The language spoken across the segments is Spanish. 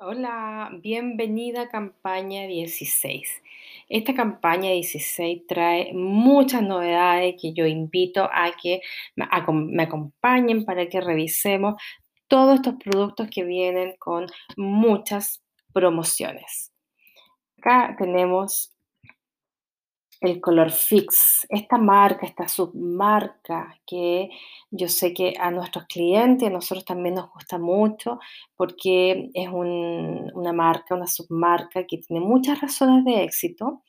Hola, bienvenida a campaña 16. Esta campaña 16 trae muchas novedades que yo invito a que me acom- me acompañen para que revisemos todos estos productos que vienen con muchas promociones. Acá tenemos el color fix, esta marca, esta submarca que yo sé que a nuestros clientes, a nosotros también nos gusta mucho porque es un- una marca, una submarca que tiene muchas razones de éxito.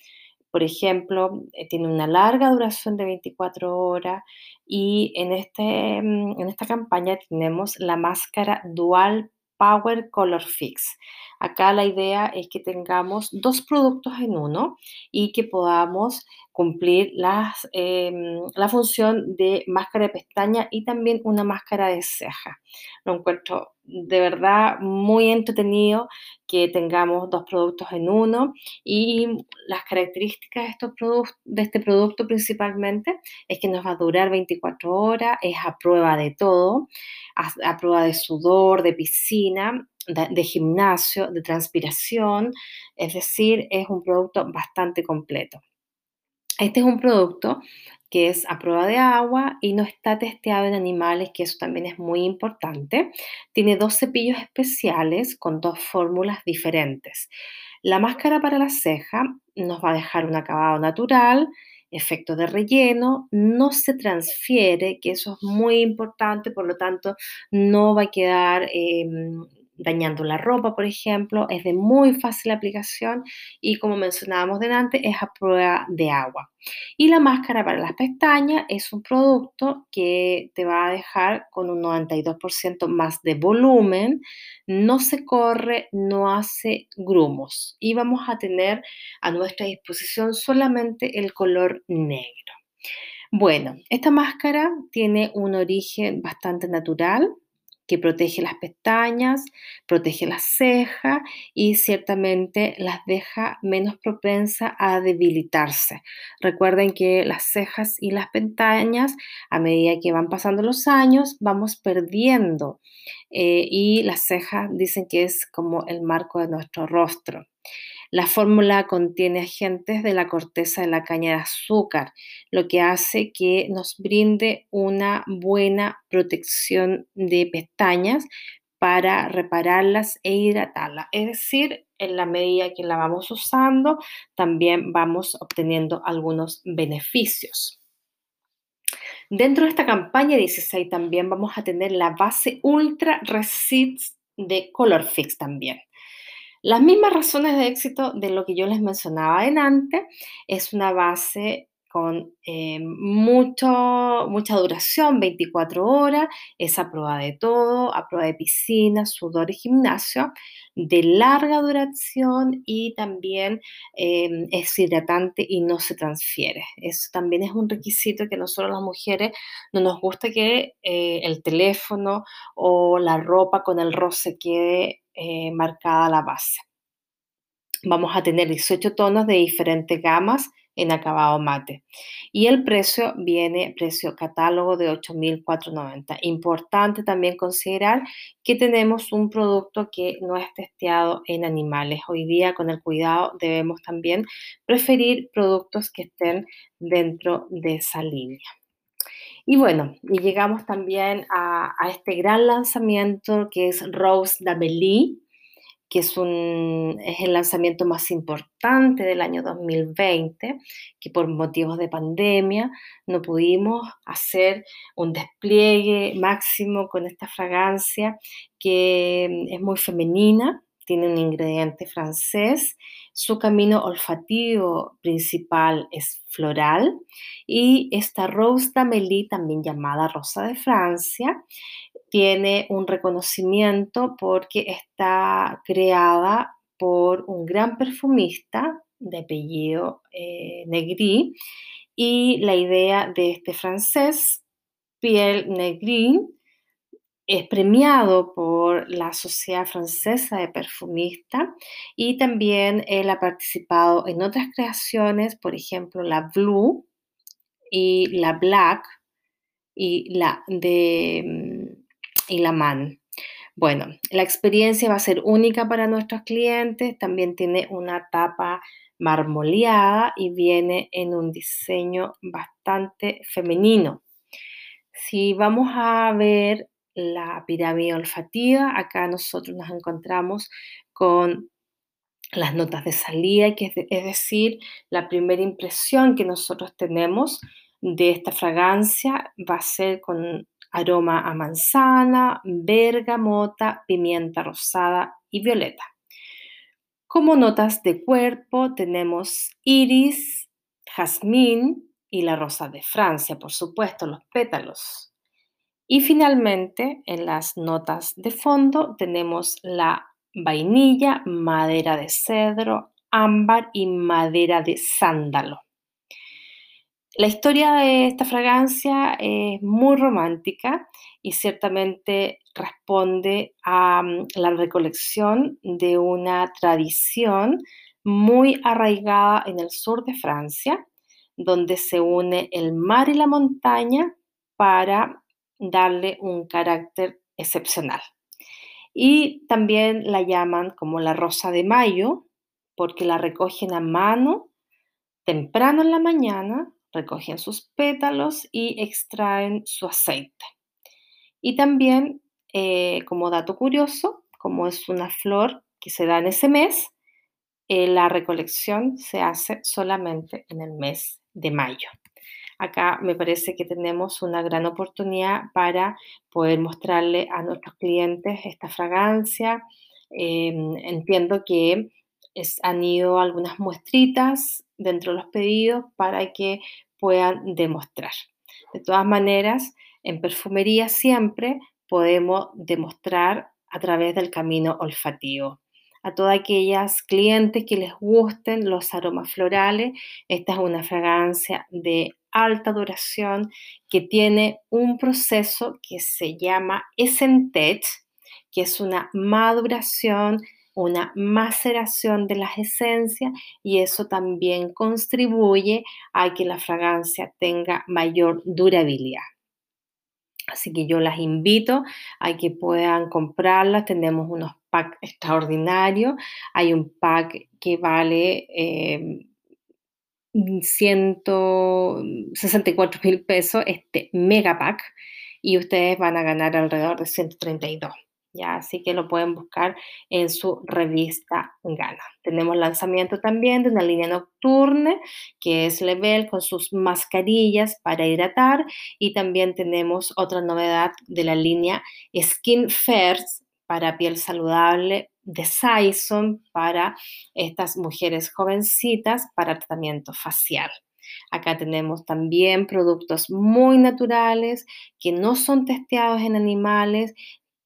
Por ejemplo, eh, tiene una larga duración de 24 horas y en, este, mm, en esta campaña tenemos la máscara Dual Power Color Fix. Acá la idea es que tengamos dos productos en uno y que podamos cumplir em, la función de máscara de pestaña y también una máscara de ceja. Lo encuentro de verdad muy entretenido que tengamos dos productos en uno y las características de, este producto principalmente es que nos va a durar 24 horas, es a prueba de todo, a prueba de sudor, de piscina, de, gimnasio, de transpiración, es decir, es un producto bastante completo. Este es un producto que es a prueba de agua y no está testeado en animales, que eso también es muy importante. Tiene dos cepillos especiales con dos fórmulas diferentes. La máscara para la ceja nos va a dejar un acabado natural, efecto de relleno, no se transfiere, que eso es muy importante, por lo tanto no va a quedar eh, dañando la ropa, por ejemplo, es de muy fácil aplicación y como mencionábamos delante, es a prueba de agua. Y la máscara para las pestañas es un producto que te va a dejar con un 92% más de volumen, no se corre, no hace grumos y vamos a tener a nuestra disposición solamente el color negro. Bueno, esta máscara tiene un origen bastante natural que protege las pestañas, protege las cejas y ciertamente las deja menos propensas a debilitarse. Recuerden que las cejas y las pestañas, a medida que van pasando los años, vamos perdiendo eh, y las cejas dicen que es como el marco de nuestro rostro. La fórmula contiene agentes de la corteza de la caña de azúcar, lo que hace que nos brinde una buena protección de pestañas para repararlas e hidratarlas. Es decir, en la medida que la vamos usando, también vamos obteniendo algunos beneficios. Dentro de esta campaña 16 también vamos a tener la base Ultra Resist de Color Fix también. Las mismas razones de éxito de lo que yo les mencionaba adelante, es una base con eh, mucho, mucha duración, 24 horas, es a prueba de todo, a prueba de piscina, sudor y gimnasio, de larga duración y también eh, es hidratante y no se transfiere. Eso también es un requisito que nosotros las mujeres no nos gusta que eh, el teléfono o la ropa con el roce quede eh, marcada la base. Vamos a tener 18 tonos de diferentes gamas en acabado mate. Y el precio viene, precio catálogo de 8.490. Importante también considerar que tenemos un producto que no es testeado en animales. Hoy día con el cuidado debemos también preferir productos que estén dentro de esa línea. Y bueno, y llegamos también a, este gran lanzamiento que es Rose d'Amélie que es, un, es el lanzamiento más importante del año 2020, que por motivos de pandemia no pudimos hacer un despliegue máximo con esta fragancia que es muy femenina, tiene un ingrediente francés, su camino olfativo principal es floral y esta Rose d'Amélie, también llamada Rosa de Francia, tiene un reconocimiento porque está creada por un gran perfumista de apellido eh, Negri y la idea de este francés, Pierre Negri, es premiado por la Sociedad Francesa de Perfumistas y también él ha participado en otras creaciones, por ejemplo, la Blue y la Black y la de y la MAN. Bueno, la experiencia va a ser única para nuestros clientes, también tiene una tapa marmoleada y viene en un diseño bastante femenino. Si vamos a ver la pirámide olfativa, acá nosotros nos encontramos con las notas de salida, que es, decir, la primera impresión que nosotros tenemos de esta fragancia va a ser con aroma a manzana, bergamota, pimienta rosada y violeta. Como notas de cuerpo tenemos iris, jazmín y la rosa de Francia, por supuesto, los pétalos. Y finalmente, en las notas de fondo tenemos la vainilla, madera de cedro, ámbar y madera de sándalo. La historia de esta fragancia es muy romántica y ciertamente responde a mm, la recolección de una tradición muy arraigada en el sur de Francia, donde se une el mar y la montaña para darle un carácter excepcional. Y también la llaman como la rosa de mayo, porque la recogen a mano temprano en la mañana, recogen sus pétalos y extraen su aceite. Y también, eh, como dato curioso, como es una flor que se da en ese mes, eh, la recolección se hace solamente en el mes de mayo. Acá me parece que tenemos una gran oportunidad para poder mostrarle a nuestros clientes esta fragancia. Em, entiendo que han ido algunas muestritas dentro de los pedidos para que puedan demostrar. De todas maneras, en perfumería siempre podemos demostrar a través del camino olfativo a todas aquellas clientes que les gusten los aromas florales. Esta es una fragancia de alta duración que tiene un proceso que se llama Essentet, que es una maduración, una maceración de las esencias y eso también contribuye a que la fragancia tenga mayor durabilidad. Así que yo las invito a que puedan comprarlas. Tenemos unos packs extraordinarios. Hay un pack que vale 164 mil pesos, este mega pack, y ustedes van a ganar alrededor de 132. ¿ya? Así que lo pueden buscar en su revista Gana. Tenemos lanzamiento también de una línea nocturna que es Level con sus mascarillas para hidratar y también tenemos otra novedad de la línea Skin First para piel saludable de Saison para estas mujeres jovencitas para tratamiento facial. Acá tenemos también productos muy naturales que no son testeados en animales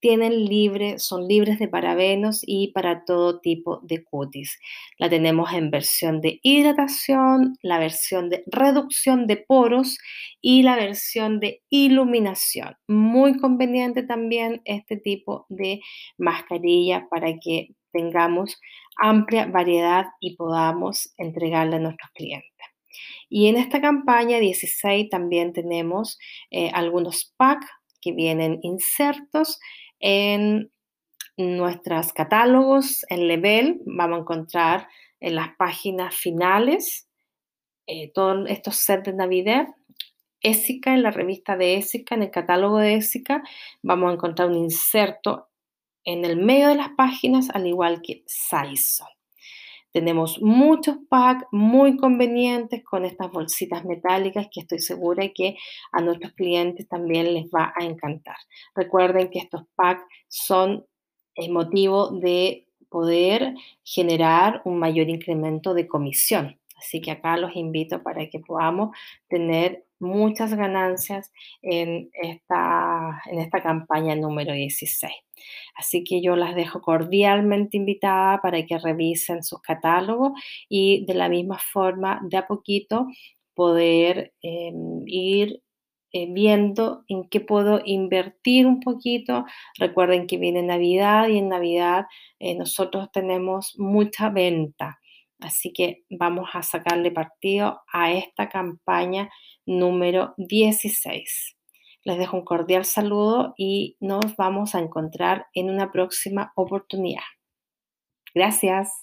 tienen libre, son libres de parabenos y para todo tipo de cutis. La tenemos en versión de hidratación, la versión de reducción de poros y la versión de iluminación. Muy conveniente también este tipo de mascarilla para que tengamos amplia variedad y podamos entregarle a nuestros clientes. Y en esta campaña 16 también tenemos eh, algunos packs que vienen insertos en nuestros catálogos, en Level, vamos a encontrar en las páginas finales eh, todos estos sets de Navidad. Ésica, en la revista de Ésica, en el catálogo de Ésica, vamos a encontrar un inserto en el medio de las páginas, al igual que Saison. Tenemos muchos packs muy convenientes con estas bolsitas metálicas que estoy segura que a nuestros clientes también les va a encantar. Recuerden que estos packs son el motivo de poder generar un mayor incremento de comisión. Así que acá los invito para que podamos tener muchas ganancias en esta, en esta campaña número 16. Así que yo las dejo cordialmente invitadas para que revisen sus catálogos y de la misma forma, de a poquito, poder em, ir eh, viendo en qué puedo invertir un poquito. Recuerden que viene Navidad y en Navidad eh, nosotros tenemos mucha venta. Así que vamos a sacarle partido a esta campaña número 16. Les dejo un cordial saludo y nos vamos a encontrar en una próxima oportunidad. Gracias.